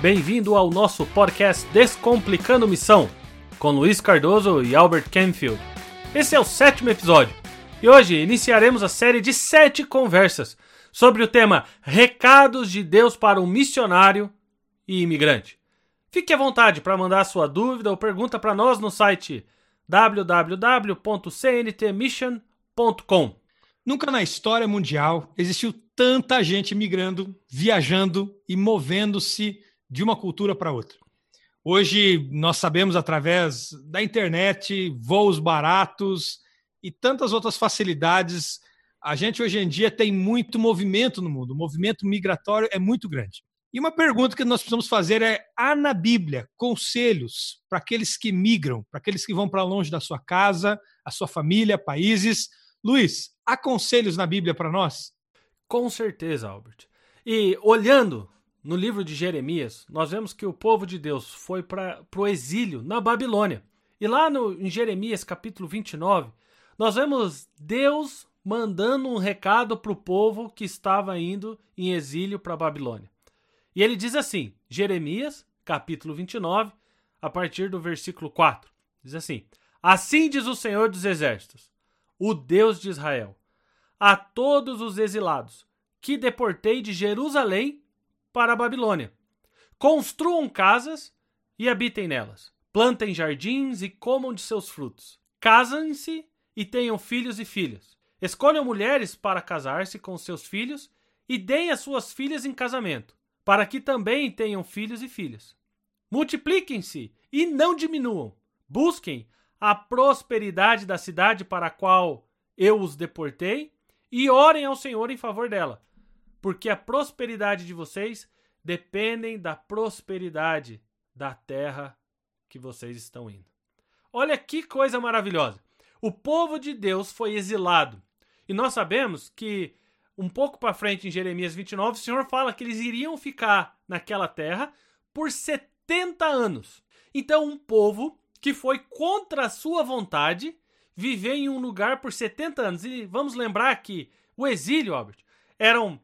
Bem-vindo ao nosso podcast Descomplicando Missão, com Luiz Cardoso e Albert Canfield. Esse é o sétimo episódio e hoje iniciaremos a série de sete conversas sobre o tema Recados de Deus para um Missionário e Imigrante. Fique à vontade para mandar sua dúvida ou pergunta para nós no site www.cntmission.com. Nunca na história mundial existiu tanta gente migrando, viajando e movendo-se de uma cultura para outra. Hoje nós sabemos através da internet, voos baratos e tantas outras facilidades, a gente hoje em dia tem muito movimento no mundo. O movimento migratório é muito grande. E uma pergunta que nós precisamos fazer é: há na Bíblia conselhos para aqueles que migram, para aqueles que vão para longe da sua casa, a sua família, países? Luiz, há conselhos na Bíblia para nós? Com certeza, Albert. E olhando no livro de Jeremias, nós vemos que o povo de Deus foi para o exílio na Babilônia. E lá no, em Jeremias capítulo 29, nós vemos Deus mandando um recado para o povo que estava indo em exílio para a Babilônia. E ele diz assim, Jeremias capítulo 29, a partir do versículo 4. Diz assim: Assim diz o Senhor dos Exércitos, o Deus de Israel, a todos os exilados que deportei de Jerusalém para a Babilônia. Construam casas e habitem nelas. Plantem jardins e comam de seus frutos. Casem-se e tenham filhos e filhas. Escolham mulheres para casar-se com seus filhos e deem as suas filhas em casamento, para que também tenham filhos e filhas. Multipliquem-se e não diminuam. Busquem a prosperidade da cidade para a qual eu os deportei e orem ao Senhor em favor dela, porque a prosperidade de vocês dependem da prosperidade da terra que vocês estão indo. Olha que coisa maravilhosa. O povo de Deus foi exilado. E nós sabemos que um pouco para frente em Jeremias 29, o Senhor fala que eles iriam ficar naquela terra por 70 anos. Então, um povo que foi contra a sua vontade viver em um lugar por 70 anos. E vamos lembrar que o exílio, Albert, eram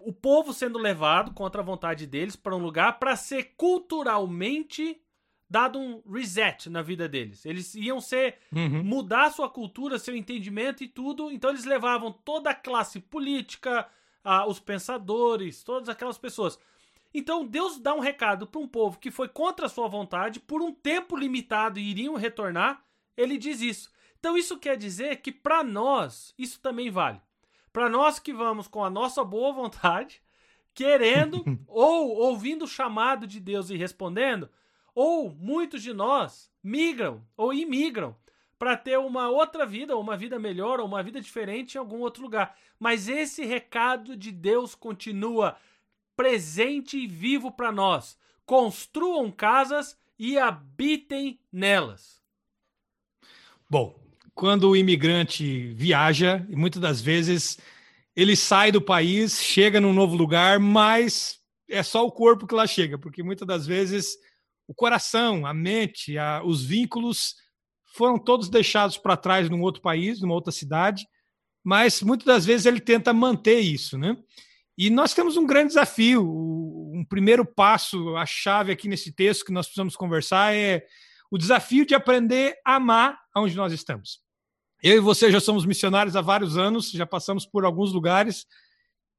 o povo sendo levado contra a vontade deles para um lugar para ser culturalmente dado um reset na vida deles. Eles iam ser uhum. mudar sua cultura, seu entendimento e tudo. Então eles levavam toda a classe política, a, os pensadores, todas aquelas pessoas. Então Deus dá um recado para um povo que foi contra a sua vontade por um tempo limitado e iriam retornar. Ele diz isso. Então isso quer dizer que para nós isso também vale. Para nós que vamos com a nossa boa vontade, querendo ou ouvindo o chamado de Deus e respondendo, ou muitos de nós migram ou imigram para ter uma outra vida, ou uma vida melhor, ou uma vida diferente em algum outro lugar. Mas esse recado de Deus continua presente e vivo para nós. Construam casas e habitem nelas. Bom, quando o imigrante viaja, e muitas das vezes ele sai do país, chega num novo lugar, mas é só o corpo que lá chega, porque muitas das vezes o coração, a mente, a, os vínculos foram todos deixados para trás num outro país, numa outra cidade, mas muitas das vezes ele tenta manter isso, né? E nós temos um grande desafio. Um primeiro passo, a chave aqui nesse texto que nós precisamos conversar é o desafio de aprender a amar onde nós estamos. Eu e você já somos missionários há vários anos, já passamos por alguns lugares,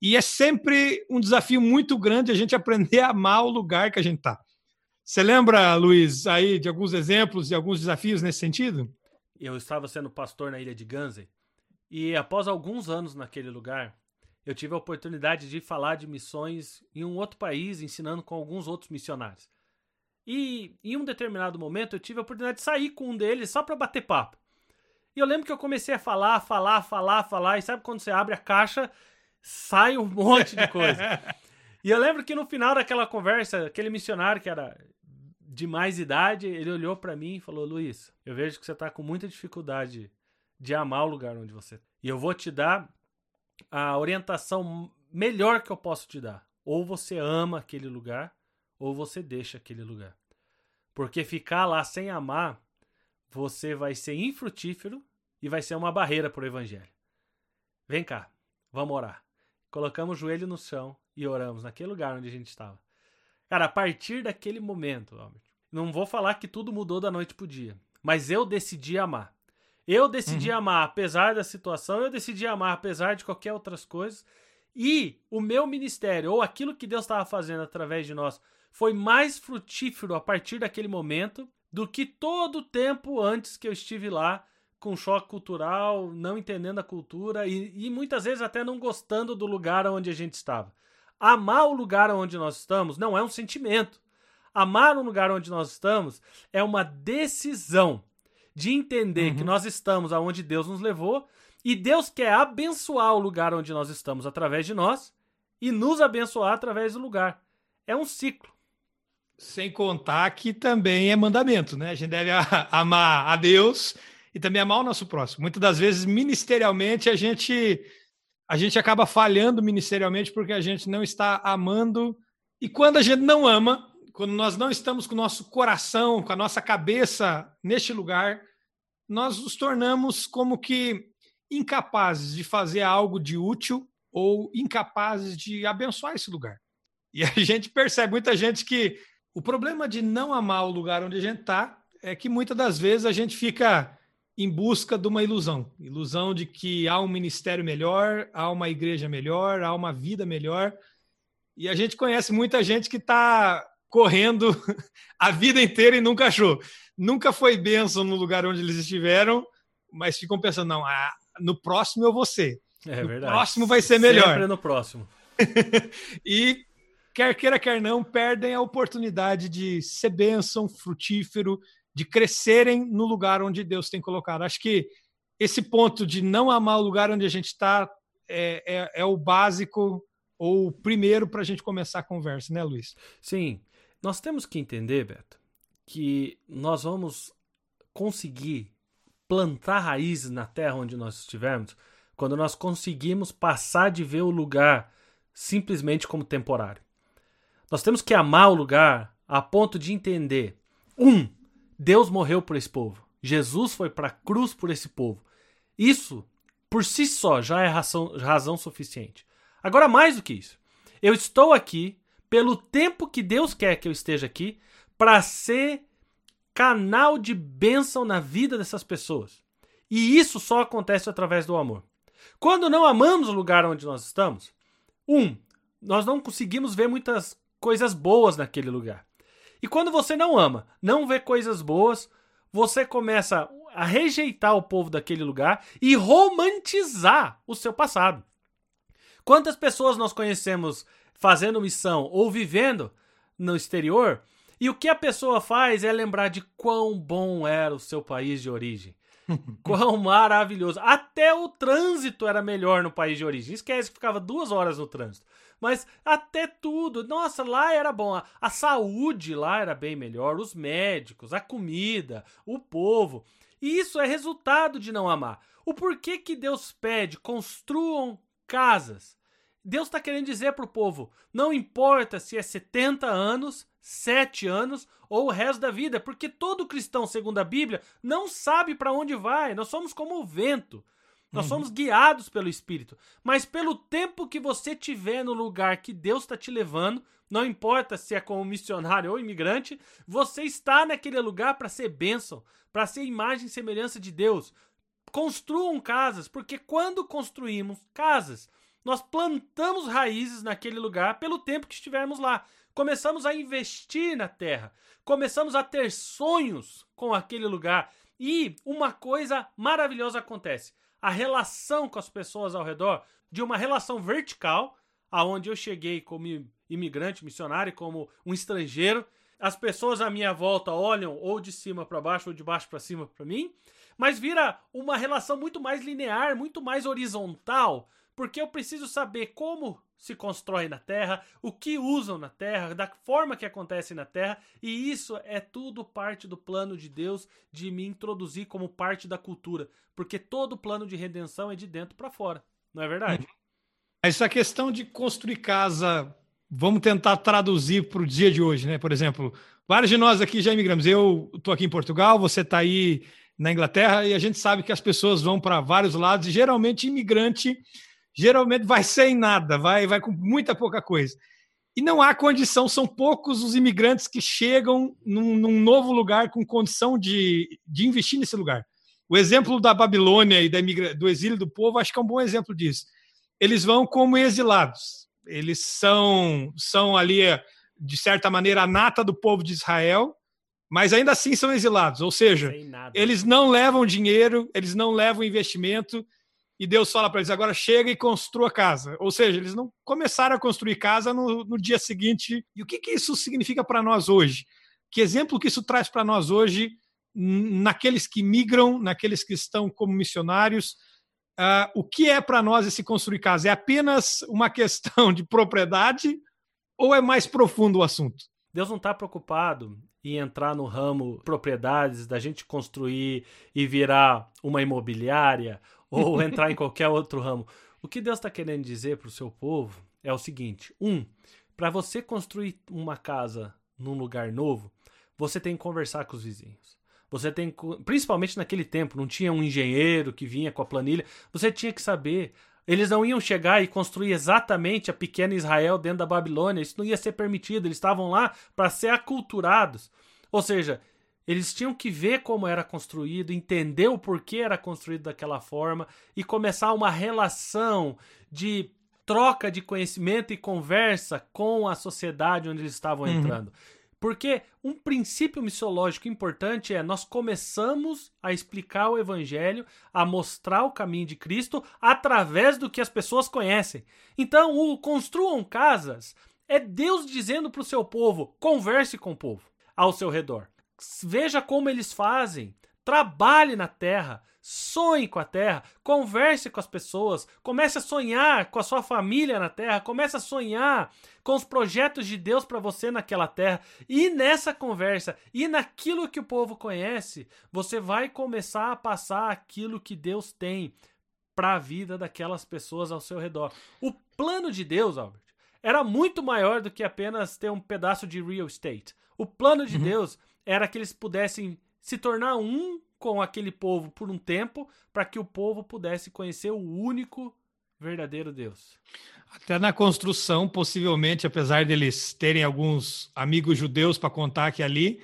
e é sempre um desafio muito grande a gente aprender a amar o lugar que a gente está. Você lembra, Luiz, aí de alguns exemplos e alguns desafios nesse sentido? Eu estava sendo pastor na ilha de Guernsey e após alguns anos naquele lugar, eu tive a oportunidade de falar de missões em um outro país, ensinando com alguns outros missionários. E em um determinado momento eu tive a oportunidade de sair com um deles só para bater papo. E eu lembro que eu comecei a falar, falar, falar, falar, e sabe quando você abre a caixa, sai um monte de coisa. e eu lembro que no final daquela conversa, aquele missionário que era de mais idade, ele olhou para mim e falou: Luiz, eu vejo que você tá com muita dificuldade de amar o lugar onde você. Tá. E eu vou te dar a orientação melhor que eu posso te dar. Ou você ama aquele lugar, ou você deixa aquele lugar. Porque ficar lá sem amar você vai ser infrutífero e vai ser uma barreira para o evangelho. Vem cá, vamos orar. Colocamos o joelho no chão e oramos naquele lugar onde a gente estava. Cara, a partir daquele momento, Albert, não vou falar que tudo mudou da noite pro dia, mas eu decidi amar. Eu decidi uhum. amar apesar da situação, eu decidi amar apesar de qualquer outras coisas. E o meu ministério, ou aquilo que Deus estava fazendo através de nós, foi mais frutífero a partir daquele momento do que todo o tempo antes que eu estive lá com choque cultural, não entendendo a cultura e, e, muitas vezes até não gostando do lugar onde a gente estava. Amar o lugar onde nós estamos não é um sentimento. Amar o lugar onde nós estamos é uma decisão de entender uhum. que nós estamos aonde Deus nos levou e Deus quer abençoar o lugar onde nós estamos através de nós e nos abençoar através do lugar. É um ciclo. Sem contar que também é mandamento, né? A gente deve amar a Deus e também amar o nosso próximo. Muitas das vezes, ministerialmente, a gente a gente acaba falhando ministerialmente porque a gente não está amando. E quando a gente não ama, quando nós não estamos com o nosso coração, com a nossa cabeça neste lugar, nós nos tornamos como que incapazes de fazer algo de útil ou incapazes de abençoar esse lugar. E a gente percebe muita gente que o problema de não amar o lugar onde a gente está é que muitas das vezes a gente fica em busca de uma ilusão ilusão de que há um ministério melhor, há uma igreja melhor, há uma vida melhor. E a gente conhece muita gente que está correndo a vida inteira e nunca achou. Nunca foi bênção no lugar onde eles estiveram, mas ficam pensando, não, ah, no próximo eu vou ser. É no verdade. próximo vai ser melhor. Sempre no próximo. e quer queira, quer não, perdem a oportunidade de ser bênção, frutífero, de crescerem no lugar onde Deus tem colocado. Acho que esse ponto de não amar o lugar onde a gente está é, é, é, o básico ou o primeiro para a gente começar a conversa, né, Luiz? Sim. Nós temos que entender, Beto, que nós vamos conseguir plantar raízes na terra onde nós estivermos quando nós conseguimos passar de ver o lugar simplesmente como temporário. Nós temos que amar o lugar a ponto de entender: um, Deus morreu por esse povo. Jesus foi para a cruz por esse povo. Isso, por si só, já é razão, razão suficiente. Agora, mais do que isso, eu estou aqui pelo tempo que Deus quer que eu esteja aqui para ser canal de bênção na vida dessas pessoas. E isso só acontece através do amor. Quando não amamos o lugar onde nós estamos, um, nós não conseguimos ver muitas coisas boas naquele lugar. E quando você não ama, não vê coisas boas, você começa a rejeitar o povo daquele lugar e romantizar o seu passado. Quantas pessoas nós conhecemos fazendo missão ou vivendo no exterior e o que a pessoa faz é lembrar de quão bom era o seu país de origem. Quão maravilhoso. Até o trânsito era melhor no país de origem. Esquece que ficava duas horas no trânsito. Mas até tudo. Nossa, lá era bom. A, a saúde lá era bem melhor. Os médicos, a comida, o povo. E isso é resultado de não amar. O porquê que Deus pede construam casas? Deus está querendo dizer para o povo: não importa se é 70 anos, 7 anos ou o resto da vida, porque todo cristão, segundo a Bíblia, não sabe para onde vai. Nós somos como o vento. Nós uhum. somos guiados pelo Espírito. Mas pelo tempo que você tiver no lugar que Deus está te levando, não importa se é como missionário ou imigrante, você está naquele lugar para ser bênção, para ser imagem e semelhança de Deus. Construam casas, porque quando construímos casas, nós plantamos raízes naquele lugar pelo tempo que estivermos lá. Começamos a investir na terra, começamos a ter sonhos com aquele lugar. E uma coisa maravilhosa acontece. A relação com as pessoas ao redor de uma relação vertical, aonde eu cheguei como imigrante, missionário, como um estrangeiro, as pessoas à minha volta olham ou de cima para baixo ou de baixo para cima para mim, mas vira uma relação muito mais linear, muito mais horizontal, porque eu preciso saber como se constrói na Terra, o que usam na Terra, da forma que acontece na Terra, e isso é tudo parte do plano de Deus de me introduzir como parte da cultura, porque todo plano de redenção é de dentro para fora, não é verdade? Uhum. Essa questão de construir casa, vamos tentar traduzir para o dia de hoje, né? Por exemplo, vários de nós aqui já imigramos. Eu estou aqui em Portugal, você está aí na Inglaterra, e a gente sabe que as pessoas vão para vários lados, e geralmente imigrante geralmente vai sem nada, vai, vai com muita pouca coisa. e não há condição, são poucos os imigrantes que chegam num, num novo lugar com condição de, de investir nesse lugar. O exemplo da Babilônia e da do exílio do povo, acho que é um bom exemplo disso. Eles vão como exilados. Eles são, são ali, de certa maneira, a nata do povo de Israel, mas ainda assim são exilados. Ou seja, eles não levam dinheiro, eles não levam investimento, e Deus fala para eles: agora chega e construa casa. Ou seja, eles não começaram a construir casa no, no dia seguinte. E o que, que isso significa para nós hoje? Que exemplo que isso traz para nós hoje, naqueles que migram, naqueles que estão como missionários? Uh, o que é para nós esse construir casa? É apenas uma questão de propriedade ou é mais profundo o assunto? Deus não está preocupado em entrar no ramo propriedades, da gente construir e virar uma imobiliária ou entrar em qualquer outro ramo. O que Deus está querendo dizer para o seu povo é o seguinte: um, para você construir uma casa num lugar novo, você tem que conversar com os vizinhos. Você tem, principalmente naquele tempo, não tinha um engenheiro que vinha com a planilha. Você tinha que saber. Eles não iam chegar e construir exatamente a pequena Israel dentro da Babilônia. Isso não ia ser permitido. Eles estavam lá para ser aculturados. Ou seja, eles tinham que ver como era construído, entender o porquê era construído daquela forma e começar uma relação de troca de conhecimento e conversa com a sociedade onde eles estavam uhum. entrando. Porque um princípio missiológico importante é nós começamos a explicar o evangelho, a mostrar o caminho de Cristo através do que as pessoas conhecem. Então, o construam casas é Deus dizendo para o seu povo: converse com o povo ao seu redor veja como eles fazem. Trabalhe na terra, sonhe com a terra, converse com as pessoas, comece a sonhar com a sua família na terra, comece a sonhar com os projetos de Deus para você naquela terra. E nessa conversa e naquilo que o povo conhece, você vai começar a passar aquilo que Deus tem para a vida daquelas pessoas ao seu redor. O plano de Deus, Albert, era muito maior do que apenas ter um pedaço de real estate. O plano de uhum. Deus era que eles pudessem se tornar um com aquele povo por um tempo, para que o povo pudesse conhecer o único verdadeiro Deus. Até na construção, possivelmente, apesar deles terem alguns amigos judeus para contar que ali,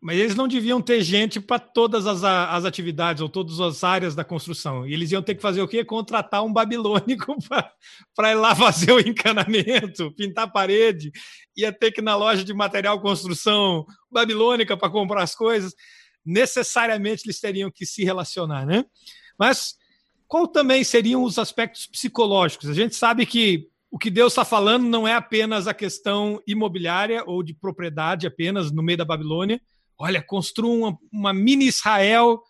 mas eles não deviam ter gente para todas as, as atividades ou todas as áreas da construção. E eles iam ter que fazer o quê? Contratar um babilônico para ir lá fazer o encanamento, pintar a parede. Ia ter que ir na loja de material construção babilônica para comprar as coisas. Necessariamente eles teriam que se relacionar, né? Mas qual também seriam os aspectos psicológicos? A gente sabe que o que Deus está falando não é apenas a questão imobiliária ou de propriedade apenas no meio da Babilônia, olha, construa uma, uma mini Israel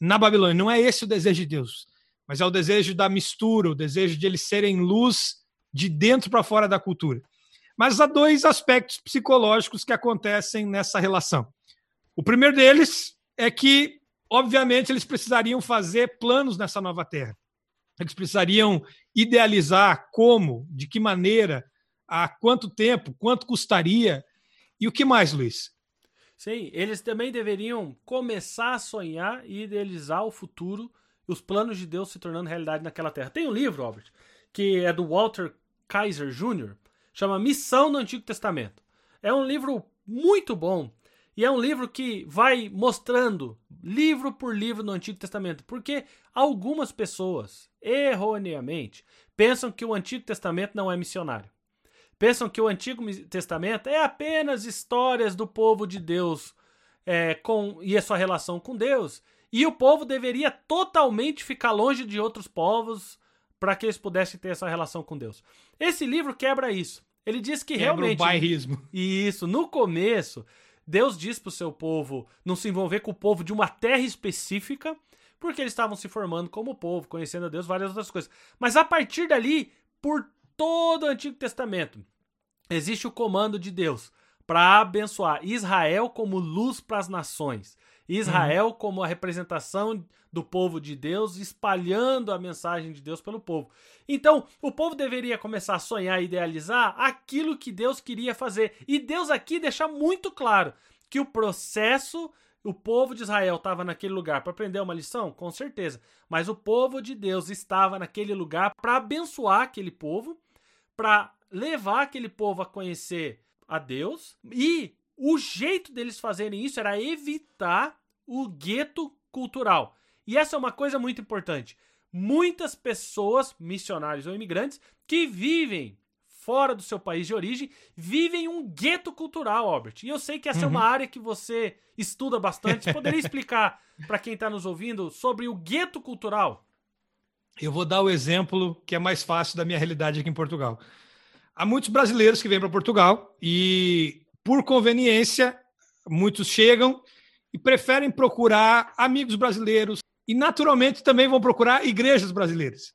na Babilônia. Não é esse o desejo de Deus, mas é o desejo da mistura, o desejo de eles serem luz de dentro para fora da cultura. Mas há dois aspectos psicológicos que acontecem nessa relação. O primeiro deles é que, obviamente, eles precisariam fazer planos nessa nova terra. Eles precisariam idealizar como, de que maneira, há quanto tempo, quanto custaria. E o que mais, Luiz? Sim, eles também deveriam começar a sonhar e idealizar o futuro os planos de Deus se tornando realidade naquela terra. Tem um livro, Albert, que é do Walter Kaiser Jr., chama Missão no Antigo Testamento. É um livro muito bom e é um livro que vai mostrando livro por livro no Antigo Testamento, porque algumas pessoas, erroneamente, pensam que o Antigo Testamento não é missionário pensam que o Antigo Testamento é apenas histórias do povo de Deus é, com, e a sua relação com Deus. E o povo deveria totalmente ficar longe de outros povos para que eles pudessem ter essa relação com Deus. Esse livro quebra isso. Ele diz que quebra realmente. O bairrismo. Isso. No começo, Deus diz para o seu povo não se envolver com o povo de uma terra específica, porque eles estavam se formando como povo, conhecendo a Deus, várias outras coisas. Mas a partir dali, por todo o Antigo Testamento, existe o comando de Deus para abençoar Israel como luz para as nações. Israel uhum. como a representação do povo de Deus, espalhando a mensagem de Deus pelo povo. Então, o povo deveria começar a sonhar e idealizar aquilo que Deus queria fazer. E Deus aqui deixa muito claro que o processo, o povo de Israel estava naquele lugar para aprender uma lição, com certeza. Mas o povo de Deus estava naquele lugar para abençoar aquele povo, para levar aquele povo a conhecer a Deus e o jeito deles fazerem isso era evitar o gueto cultural. E essa é uma coisa muito importante. Muitas pessoas, missionários ou imigrantes, que vivem fora do seu país de origem, vivem um gueto cultural, Albert. E eu sei que essa uhum. é uma uhum. área que você estuda bastante. Você poderia explicar para quem está nos ouvindo sobre o gueto cultural? Eu vou dar o exemplo que é mais fácil da minha realidade aqui em Portugal. Há muitos brasileiros que vêm para Portugal e, por conveniência, muitos chegam e preferem procurar amigos brasileiros e, naturalmente, também vão procurar igrejas brasileiras.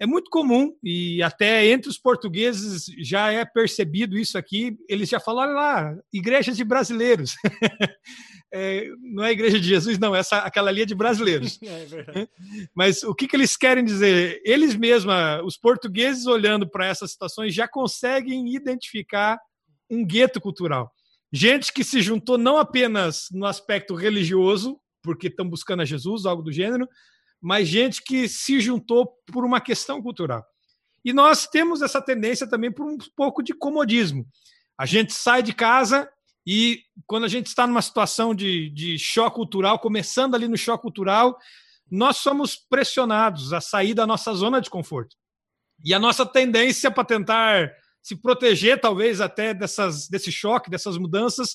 É muito comum, e até entre os portugueses já é percebido isso aqui, eles já falam, olha lá, igrejas de brasileiros. é, não é a igreja de Jesus, não, essa, aquela ali é de brasileiros. É verdade. Mas o que, que eles querem dizer? Eles mesmos, os portugueses olhando para essas situações, já conseguem identificar um gueto cultural. Gente que se juntou não apenas no aspecto religioso, porque estão buscando a Jesus, algo do gênero, mas gente que se juntou por uma questão cultural. E nós temos essa tendência também por um pouco de comodismo. A gente sai de casa e quando a gente está numa situação de, de choque cultural, começando ali no choque cultural, nós somos pressionados a sair da nossa zona de conforto. E a nossa tendência para tentar se proteger, talvez até dessas, desse choque, dessas mudanças,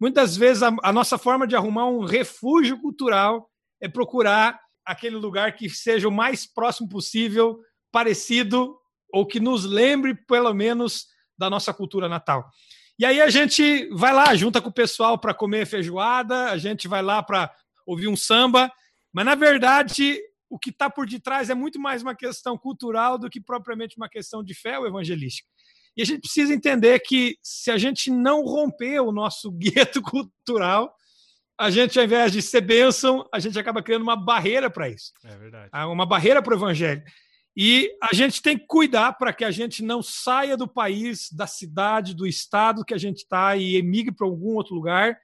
muitas vezes a, a nossa forma de arrumar um refúgio cultural é procurar aquele lugar que seja o mais próximo possível, parecido ou que nos lembre, pelo menos, da nossa cultura natal. E aí a gente vai lá, junta com o pessoal para comer feijoada, a gente vai lá para ouvir um samba, mas na verdade o que está por detrás é muito mais uma questão cultural do que propriamente uma questão de fé ou evangelística. E a gente precisa entender que se a gente não romper o nosso gueto cultural, a gente, ao invés de ser bênção, a gente acaba criando uma barreira para isso. É verdade. Ah, uma barreira para o evangelho. E a gente tem que cuidar para que a gente não saia do país, da cidade, do estado que a gente está e emigre para algum outro lugar.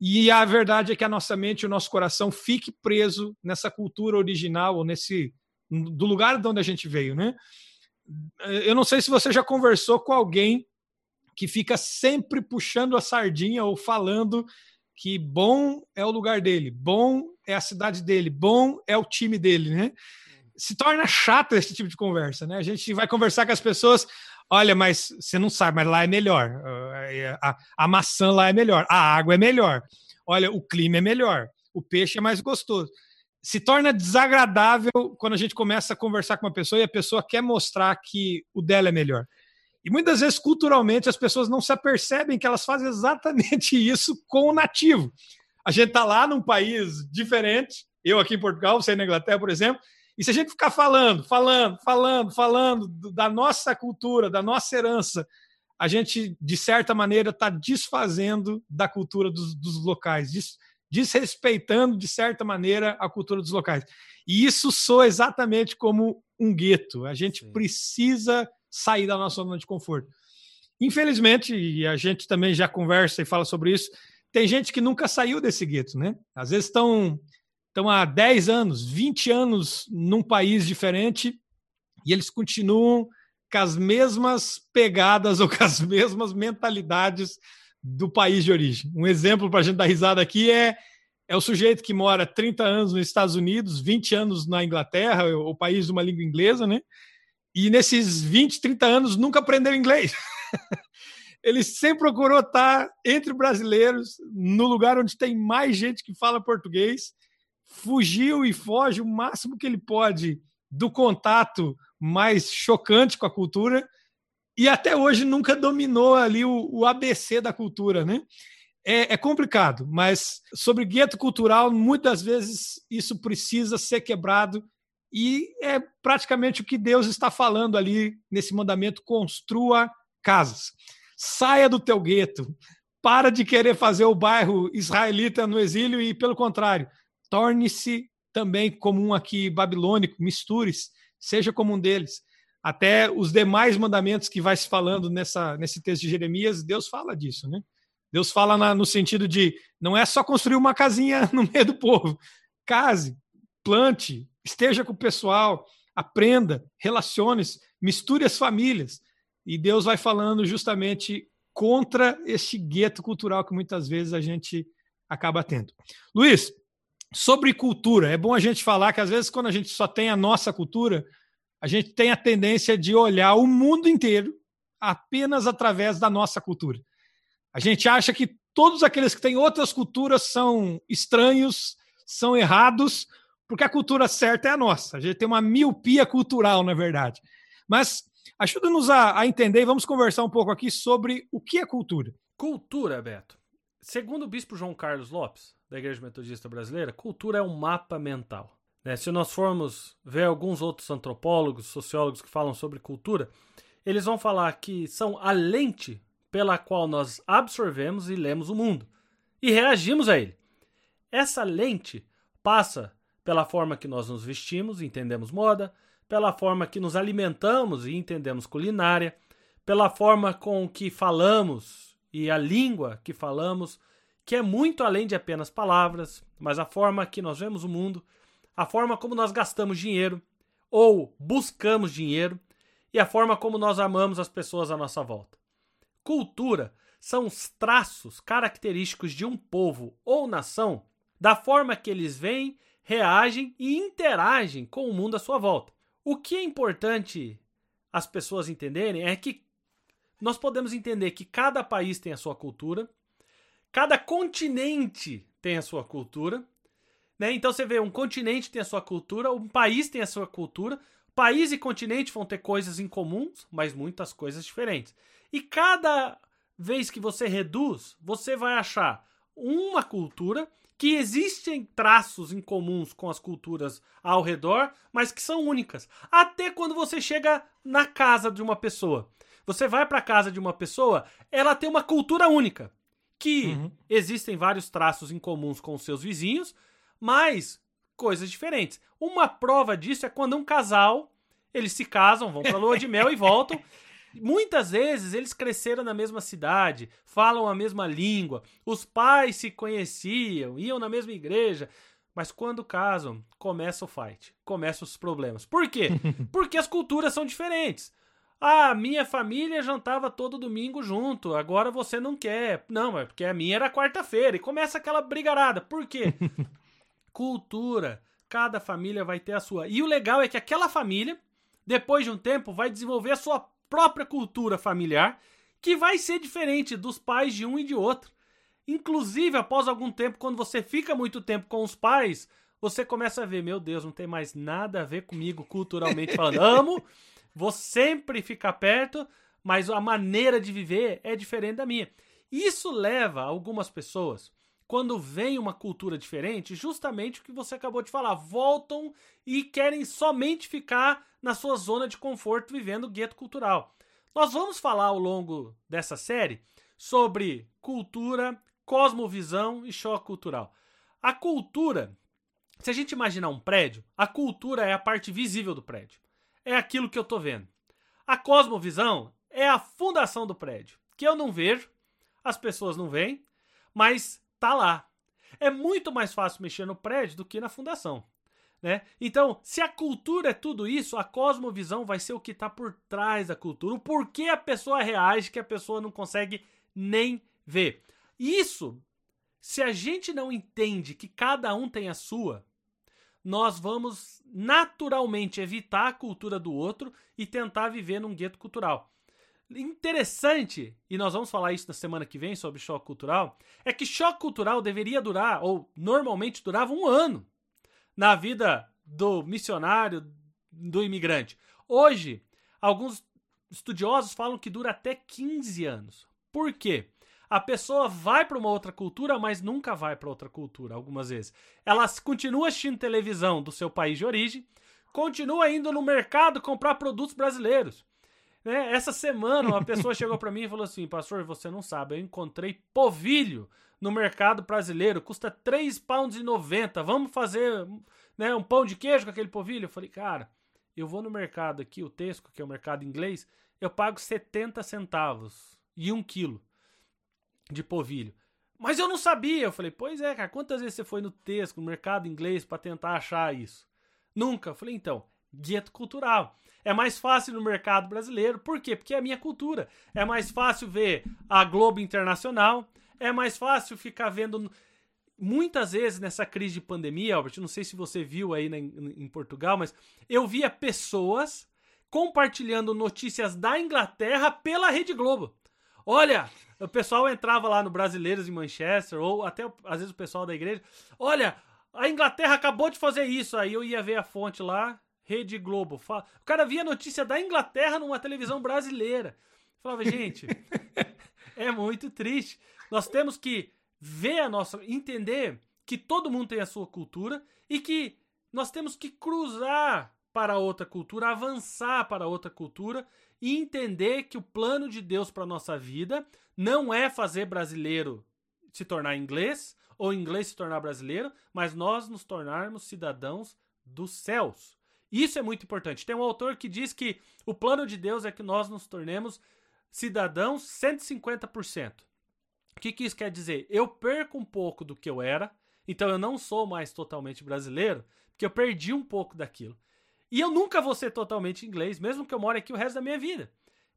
E a verdade é que a nossa mente, o nosso coração fique preso nessa cultura original, ou nesse do lugar de onde a gente veio, né? Eu não sei se você já conversou com alguém que fica sempre puxando a sardinha ou falando que bom é o lugar dele, bom é a cidade dele, bom é o time dele, né? Se torna chato esse tipo de conversa, né? A gente vai conversar com as pessoas, olha, mas você não sabe, mas lá é melhor, a, a, a maçã lá é melhor, a água é melhor, olha, o clima é melhor, o peixe é mais gostoso. Se torna desagradável quando a gente começa a conversar com uma pessoa e a pessoa quer mostrar que o dela é melhor. E muitas vezes, culturalmente, as pessoas não se apercebem que elas fazem exatamente isso com o nativo. A gente está lá num país diferente, eu aqui em Portugal, você na Inglaterra, por exemplo, e se a gente ficar falando, falando, falando, falando da nossa cultura, da nossa herança, a gente, de certa maneira, está desfazendo da cultura dos, dos locais, des, desrespeitando, de certa maneira, a cultura dos locais. E isso soa exatamente como um gueto. A gente Sim. precisa sair da nossa zona de conforto. Infelizmente, e a gente também já conversa e fala sobre isso, tem gente que nunca saiu desse gueto, né? Às vezes estão, estão há 10 anos, 20 anos num país diferente e eles continuam com as mesmas pegadas ou com as mesmas mentalidades do país de origem. Um exemplo para a gente dar risada aqui é, é o sujeito que mora 30 anos nos Estados Unidos, 20 anos na Inglaterra, o país de uma língua inglesa, né? E nesses 20, 30 anos nunca aprendeu inglês. Ele sempre procurou estar entre brasileiros, no lugar onde tem mais gente que fala português. Fugiu e foge o máximo que ele pode do contato mais chocante com a cultura e até hoje nunca dominou ali o, o ABC da cultura, né? É, é, complicado, mas sobre gueto cultural, muitas vezes isso precisa ser quebrado e é praticamente o que Deus está falando ali nesse mandamento: construa casas. Saia do teu gueto. Para de querer fazer o bairro israelita no exílio e, pelo contrário, torne-se também como um aqui babilônico, misture-se, seja como um deles. Até os demais mandamentos que vai se falando nessa, nesse texto de Jeremias, Deus fala disso, né? Deus fala na, no sentido de não é só construir uma casinha no meio do povo. Case, plante, esteja com o pessoal, aprenda, relacione-se, misture as famílias. E Deus vai falando justamente contra este gueto cultural que muitas vezes a gente acaba tendo. Luiz, sobre cultura, é bom a gente falar que às vezes quando a gente só tem a nossa cultura, a gente tem a tendência de olhar o mundo inteiro apenas através da nossa cultura. A gente acha que todos aqueles que têm outras culturas são estranhos, são errados, porque a cultura certa é a nossa. A gente tem uma miopia cultural, na verdade. Mas ajuda-nos a, a entender e vamos conversar um pouco aqui sobre o que é cultura. Cultura, Beto. Segundo o bispo João Carlos Lopes, da Igreja Metodista Brasileira, cultura é um mapa mental. Né? Se nós formos ver alguns outros antropólogos, sociólogos que falam sobre cultura, eles vão falar que são a lente pela qual nós absorvemos e lemos o mundo e reagimos a ele. Essa lente passa pela forma que nós nos vestimos e entendemos moda, pela forma que nos alimentamos e entendemos culinária, pela forma com que falamos e a língua que falamos, que é muito além de apenas palavras, mas a forma que nós vemos o mundo, a forma como nós gastamos dinheiro ou buscamos dinheiro e a forma como nós amamos as pessoas à nossa volta. Cultura são os traços característicos de um povo ou nação da forma que eles veem, reagem e interagem com o mundo à sua volta. O que é importante as pessoas entenderem é que nós podemos entender que cada país tem a sua cultura, cada continente tem a sua cultura. Né? Então você vê, um continente tem a sua cultura, um país tem a sua cultura, país e continente vão ter coisas em comuns, mas muitas coisas diferentes. E cada vez que você reduz, você vai achar uma cultura que existem traços em comuns com as culturas ao redor, mas que são únicas. Até quando você chega na casa de uma pessoa. Você vai para a casa de uma pessoa, ela tem uma cultura única, que uhum. existem vários traços em comuns com os seus vizinhos, mas coisas diferentes. Uma prova disso é quando um casal, eles se casam, vão para lua de mel e voltam. Muitas vezes eles cresceram na mesma cidade, falam a mesma língua, os pais se conheciam, iam na mesma igreja, mas quando casam, começa o fight, começam os problemas. Por quê? Porque as culturas são diferentes. Ah, minha família jantava todo domingo junto, agora você não quer. Não, é porque a minha era quarta-feira. E começa aquela brigarada. Por quê? Cultura. Cada família vai ter a sua. E o legal é que aquela família, depois de um tempo, vai desenvolver a sua própria cultura familiar, que vai ser diferente dos pais de um e de outro. Inclusive, após algum tempo, quando você fica muito tempo com os pais, você começa a ver, meu Deus, não tem mais nada a ver comigo culturalmente falando. Amo, vou sempre ficar perto, mas a maneira de viver é diferente da minha. Isso leva algumas pessoas, quando vem uma cultura diferente, justamente o que você acabou de falar, voltam e querem somente ficar na sua zona de conforto vivendo o gueto cultural. Nós vamos falar ao longo dessa série sobre cultura, cosmovisão e choque cultural. A cultura, se a gente imaginar um prédio, a cultura é a parte visível do prédio. É aquilo que eu estou vendo. A cosmovisão é a fundação do prédio, que eu não vejo, as pessoas não veem, mas tá lá. É muito mais fácil mexer no prédio do que na fundação. Né? Então, se a cultura é tudo isso, a cosmovisão vai ser o que está por trás da cultura. O porquê a pessoa reage que a pessoa não consegue nem ver. Isso, se a gente não entende que cada um tem a sua, nós vamos naturalmente evitar a cultura do outro e tentar viver num gueto cultural. Interessante, e nós vamos falar isso na semana que vem sobre choque cultural, é que choque cultural deveria durar, ou normalmente durava um ano na vida do missionário, do imigrante. Hoje, alguns estudiosos falam que dura até 15 anos. Por quê? A pessoa vai para uma outra cultura, mas nunca vai para outra cultura, algumas vezes. Ela continua assistindo televisão do seu país de origem, continua indo no mercado comprar produtos brasileiros. Né? Essa semana, uma pessoa chegou para mim e falou assim: Pastor, você não sabe, eu encontrei povilho no mercado brasileiro, custa 3 pounds e 90. Vamos fazer né, um pão de queijo com aquele povilho? Eu falei, cara, eu vou no mercado aqui, o Tesco, que é o mercado inglês, eu pago 70 centavos e um quilo de povilho. Mas eu não sabia. Eu falei, pois é, cara, quantas vezes você foi no Tesco, no mercado inglês, para tentar achar isso? Nunca. Eu falei, então, gueto cultural. É mais fácil no mercado brasileiro, por quê? Porque é a minha cultura. É mais fácil ver a Globo Internacional, é mais fácil ficar vendo. Muitas vezes nessa crise de pandemia, Albert, não sei se você viu aí na, em Portugal, mas eu via pessoas compartilhando notícias da Inglaterra pela Rede Globo. Olha, o pessoal entrava lá no Brasileiros em Manchester, ou até às vezes o pessoal da igreja. Olha, a Inglaterra acabou de fazer isso. Aí eu ia ver a fonte lá, Rede Globo. O cara via notícia da Inglaterra numa televisão brasileira. falava, gente, é muito triste. Nós temos que ver a nossa. entender que todo mundo tem a sua cultura e que nós temos que cruzar para outra cultura, avançar para outra cultura e entender que o plano de Deus para nossa vida não é fazer brasileiro se tornar inglês ou inglês se tornar brasileiro, mas nós nos tornarmos cidadãos dos céus. Isso é muito importante. Tem um autor que diz que o plano de Deus é que nós nos tornemos cidadãos 150%. O que, que isso quer dizer? Eu perco um pouco do que eu era, então eu não sou mais totalmente brasileiro, porque eu perdi um pouco daquilo. E eu nunca vou ser totalmente inglês, mesmo que eu more aqui o resto da minha vida.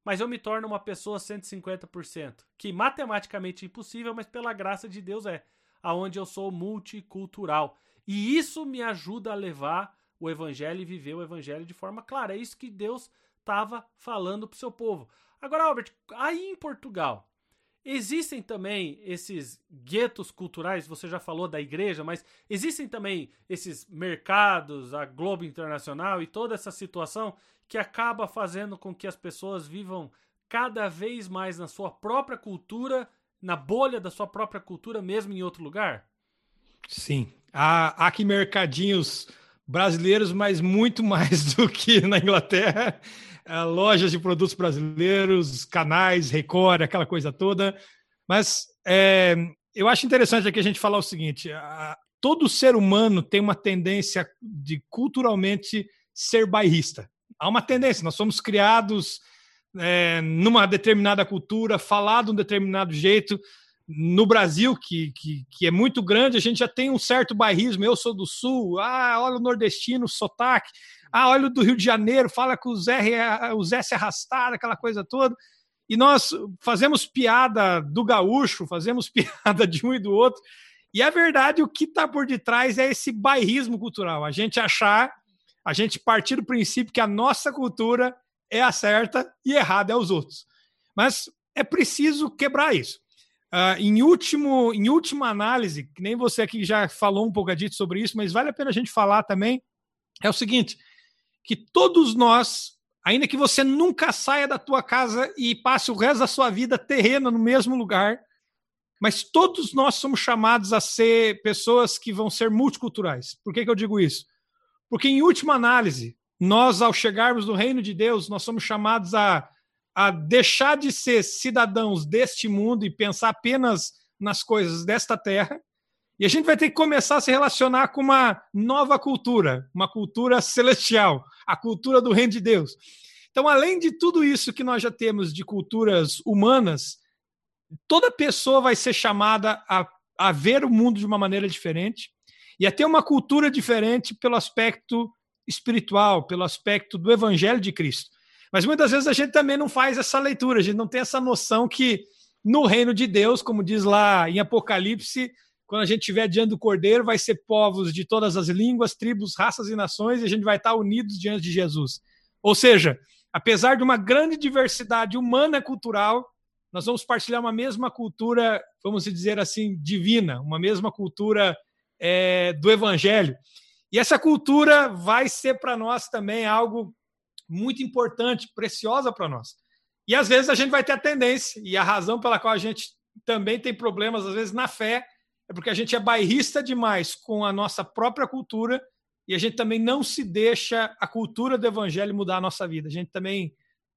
Mas eu me torno uma pessoa 150%, que matematicamente é impossível, mas pela graça de Deus é, aonde eu sou multicultural. E isso me ajuda a levar o evangelho e viver o evangelho de forma clara. É isso que Deus estava falando para o seu povo. Agora, Albert, aí em Portugal, Existem também esses guetos culturais, você já falou da igreja, mas existem também esses mercados, a Globo Internacional e toda essa situação que acaba fazendo com que as pessoas vivam cada vez mais na sua própria cultura, na bolha da sua própria cultura, mesmo em outro lugar? Sim. Há, há aqui mercadinhos brasileiros, mas muito mais do que na Inglaterra. É, lojas de produtos brasileiros, canais, Record, aquela coisa toda. Mas é, eu acho interessante aqui a gente falar o seguinte: a, todo ser humano tem uma tendência de culturalmente ser bairrista. Há uma tendência, nós somos criados é, numa determinada cultura, falar de um determinado jeito. No Brasil, que, que, que, é muito grande, a gente já tem um certo bairrismo. Eu sou do Sul, ah, olha o nordestino, sotaque. Ah, olha o do Rio de Janeiro, fala com os R, os S arrastados, aquela coisa toda. E nós fazemos piada do gaúcho, fazemos piada de um e do outro. E a verdade, o que está por detrás é esse bairrismo cultural. A gente achar, a gente partir do princípio que a nossa cultura é a certa e errada é os outros. Mas é preciso quebrar isso. Uh, em, último, em última análise, que nem você aqui já falou um pouco sobre isso, mas vale a pena a gente falar também, é o seguinte: que todos nós, ainda que você nunca saia da tua casa e passe o resto da sua vida terrena no mesmo lugar, mas todos nós somos chamados a ser pessoas que vão ser multiculturais. Por que, que eu digo isso? Porque, em última análise, nós, ao chegarmos no reino de Deus, nós somos chamados a, a deixar de ser cidadãos deste mundo e pensar apenas nas coisas desta terra e a gente vai ter que começar a se relacionar com uma nova cultura, uma cultura celestial, a cultura do reino de Deus. Então, além de tudo isso que nós já temos de culturas humanas, toda pessoa vai ser chamada a, a ver o mundo de uma maneira diferente e a ter uma cultura diferente pelo aspecto espiritual, pelo aspecto do evangelho de Cristo. Mas muitas vezes a gente também não faz essa leitura, a gente não tem essa noção que no reino de Deus, como diz lá em Apocalipse, quando a gente estiver diante do Cordeiro, vai ser povos de todas as línguas, tribos, raças e nações, e a gente vai estar unidos diante de Jesus. Ou seja, apesar de uma grande diversidade humana e cultural, nós vamos partilhar uma mesma cultura, vamos dizer assim, divina, uma mesma cultura é, do Evangelho. E essa cultura vai ser para nós também algo muito importante, preciosa para nós. E às vezes a gente vai ter a tendência, e a razão pela qual a gente também tem problemas, às vezes, na fé, é porque a gente é bairrista demais com a nossa própria cultura e a gente também não se deixa a cultura do evangelho mudar a nossa vida. A gente também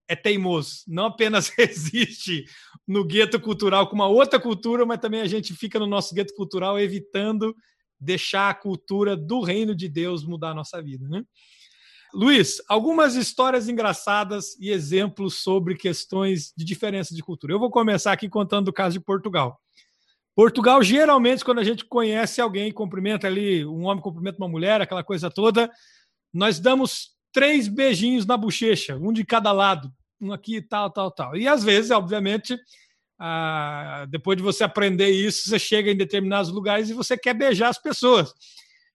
é teimoso, não apenas resiste no gueto cultural com uma outra cultura, mas também a gente fica no nosso gueto cultural evitando deixar a cultura do reino de Deus mudar a nossa vida, né? Luiz, algumas histórias engraçadas e exemplos sobre questões de diferença de cultura. Eu vou começar aqui contando o caso de Portugal. Portugal, geralmente, quando a gente conhece alguém, cumprimenta ali, um homem cumprimenta uma mulher, aquela coisa toda, nós damos três beijinhos na bochecha, um de cada lado, um aqui, tal, tal, tal. E às vezes, obviamente, ah, depois de você aprender isso, você chega em determinados lugares e você quer beijar as pessoas.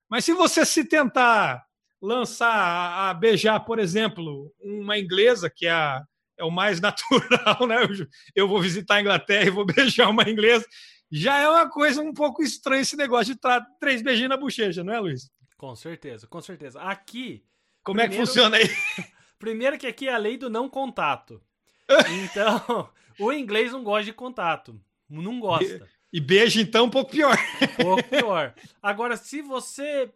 Mas se você se tentar lançar a, beijar, por exemplo, uma inglesa, que é, a, é o mais natural, né? Eu, eu vou visitar a Inglaterra e vou beijar uma inglesa. Já é uma coisa um pouco estranha esse negócio de três beijinhos na bochecha, não é, Luiz? Com certeza, com certeza. Aqui. Como primeiro, é que funciona aí? Primeiro que aqui é a lei do não contato. Então, o inglês não gosta de contato. Não gosta. E, e beijo, então, um pouco pior. Um pouco pior. Agora, se você.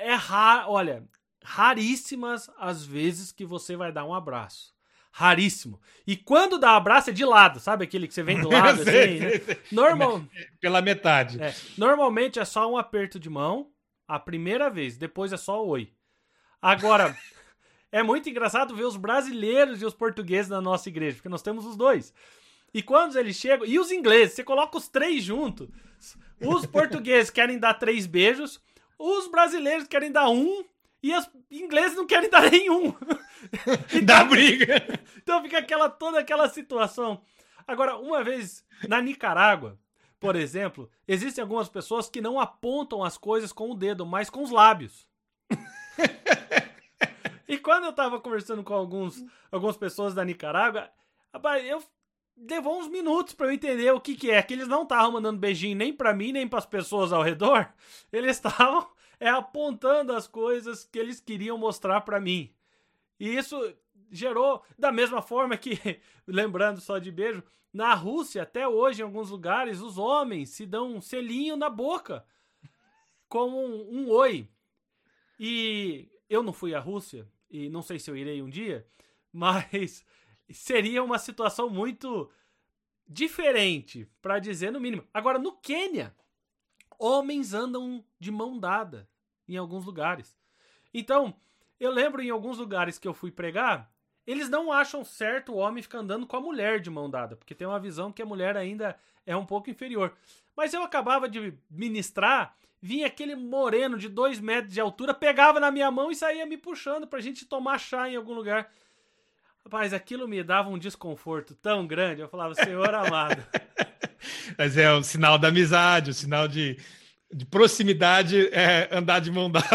É raro. Olha, raríssimas as vezes que você vai dar um abraço. Raríssimo. E quando dá abraço é de lado, sabe aquele que você vem do lado assim? Né? Normal... Pela metade. É, normalmente é só um aperto de mão a primeira vez, depois é só oi. Agora, é muito engraçado ver os brasileiros e os portugueses na nossa igreja, porque nós temos os dois. E quando eles chegam, e os ingleses, você coloca os três juntos. Os portugueses querem dar três beijos, os brasileiros querem dar um, e os ingleses não querem dar nenhum. então, Dá briga. Então fica aquela, toda aquela situação. Agora, uma vez na Nicarágua, por exemplo, existem algumas pessoas que não apontam as coisas com o dedo, mas com os lábios. E quando eu tava conversando com alguns, algumas pessoas da Nicarágua, rapaz, eu levou uns minutos para eu entender o que que é, que eles não estavam mandando beijinho nem para mim, nem para as pessoas ao redor. Eles estavam é apontando as coisas que eles queriam mostrar para mim. E isso gerou da mesma forma que, lembrando só de beijo, na Rússia até hoje em alguns lugares os homens se dão um selinho na boca como um, um oi. E eu não fui à Rússia, e não sei se eu irei um dia, mas seria uma situação muito diferente, para dizer no mínimo. Agora, no Quênia, homens andam de mão dada em alguns lugares. Então, eu lembro em alguns lugares que eu fui pregar, eles não acham certo o homem ficar andando com a mulher de mão dada, porque tem uma visão que a mulher ainda é um pouco inferior. Mas eu acabava de ministrar vinha aquele moreno de dois metros de altura, pegava na minha mão e saía me puxando pra gente tomar chá em algum lugar. Rapaz, aquilo me dava um desconforto tão grande. Eu falava, Senhor amado. Mas é o sinal da amizade, o sinal de, de proximidade é andar de mão dada.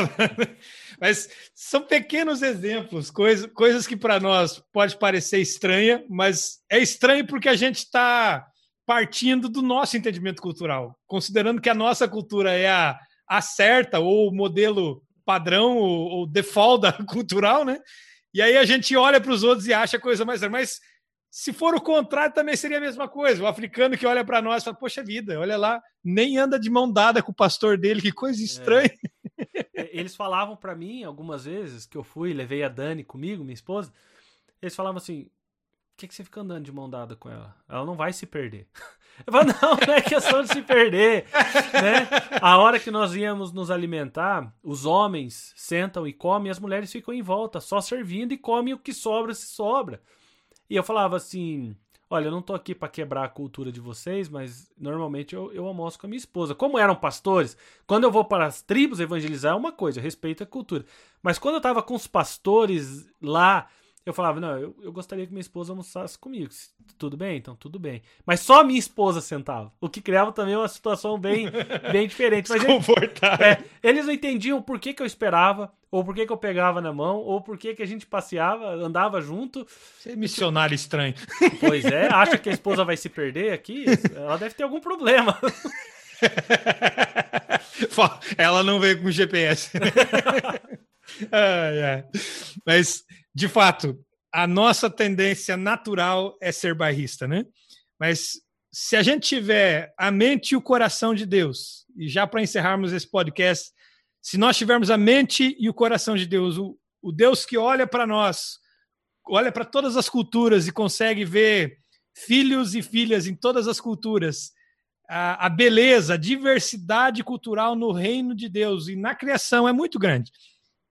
Mas são pequenos exemplos, coisa, coisas que para nós pode parecer estranha, mas é estranho porque a gente está partindo do nosso entendimento cultural, considerando que a nossa cultura é a, a certa ou o modelo padrão ou, ou default da cultural, né? E aí a gente olha para os outros e acha coisa mais. Mas se for o contrário, também seria a mesma coisa. O africano que olha para nós e fala: Poxa vida, olha lá, nem anda de mão dada com o pastor dele, que coisa estranha. É. Eles falavam para mim algumas vezes que eu fui, levei a Dani comigo, minha esposa. Eles falavam assim: que, que você fica andando de mão dada com ela? Ela não vai se perder. Eu falo, não, não é questão de se perder. né? A hora que nós íamos nos alimentar, os homens sentam e comem, as mulheres ficam em volta, só servindo e comem o que sobra, se sobra. E eu falava assim: olha, eu não tô aqui para quebrar a cultura de vocês, mas normalmente eu, eu almoço com a minha esposa. Como eram pastores, quando eu vou para as tribos evangelizar é uma coisa, respeito a cultura. Mas quando eu tava com os pastores lá eu falava, não, eu, eu gostaria que minha esposa almoçasse comigo. Tudo bem? Então, tudo bem. Mas só minha esposa sentava. O que criava também uma situação bem, bem diferente. Mas eles, é, eles não entendiam por que, que eu esperava, ou por que, que eu pegava na mão, ou por que, que a gente passeava, andava junto. Você é missionário estranho. Pois é, acha que a esposa vai se perder aqui? Ela deve ter algum problema. Ela não veio com GPS. ah, é. Mas de fato, a nossa tendência natural é ser bairrista, né? Mas se a gente tiver a mente e o coração de Deus, e já para encerrarmos esse podcast, se nós tivermos a mente e o coração de Deus, o, o Deus que olha para nós, olha para todas as culturas e consegue ver filhos e filhas em todas as culturas, a, a beleza, a diversidade cultural no reino de Deus e na criação é muito grande.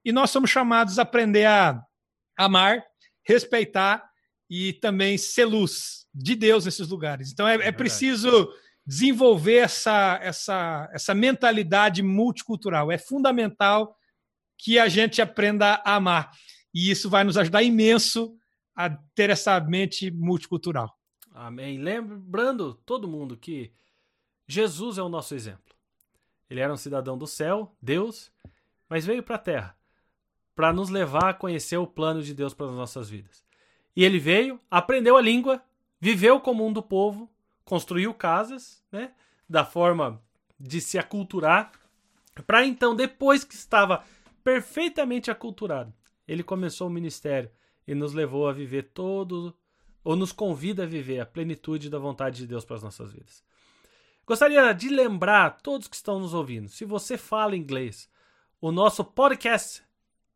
E nós somos chamados a aprender a amar, respeitar e também ser luz de Deus nesses lugares. Então é, é, é preciso desenvolver essa, essa, essa mentalidade multicultural. É fundamental que a gente aprenda a amar. E isso vai nos ajudar imenso a ter essa mente multicultural. Amém. Lembrando todo mundo que Jesus é o nosso exemplo. Ele era um cidadão do céu, Deus, mas veio para a terra para nos levar a conhecer o plano de Deus para as nossas vidas. E ele veio, aprendeu a língua, viveu como um do povo, construiu casas, né, da forma de se aculturar, para então, depois que estava perfeitamente aculturado, ele começou o ministério e nos levou a viver todo, ou nos convida a viver a plenitude da vontade de Deus para as nossas vidas. Gostaria de lembrar a todos que estão nos ouvindo, se você fala inglês, o nosso podcast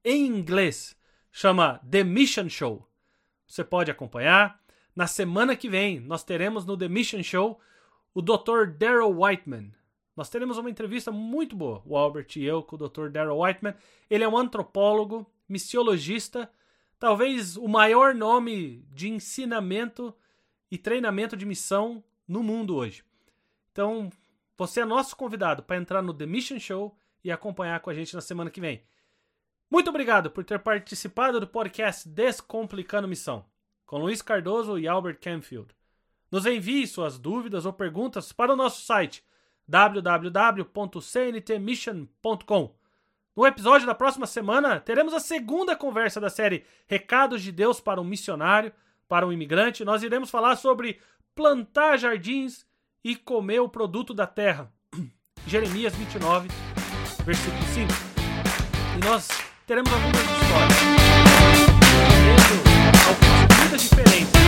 em inglês chama The Mission Show. Você pode acompanhar. Na semana que vem, nós teremos no The Mission Show o Dr. Daryl Whiteman. Nós teremos uma entrevista muito boa, o Albert e eu, com o Dr. Daryl Whiteman. Ele é um antropólogo, missiologista, talvez o maior nome de ensinamento e treinamento de missão no mundo hoje. Então, você é nosso convidado para entrar no The Mission Show e acompanhar com a gente na semana que vem. Muito obrigado por ter participado do podcast Descomplicando Missão, com Luiz Cardoso e Albert Canfield. Nos envie suas dúvidas ou perguntas para o nosso site www.cntmission.com. No episódio da próxima semana, teremos a segunda conversa da série Recados de Deus para um Missionário, para um Imigrante. Nós iremos falar sobre plantar jardins e comer o produto da terra. Jeremias 29, versículo 5. E nós teremos algumas tipo histórias. Algumas muitas diferenças.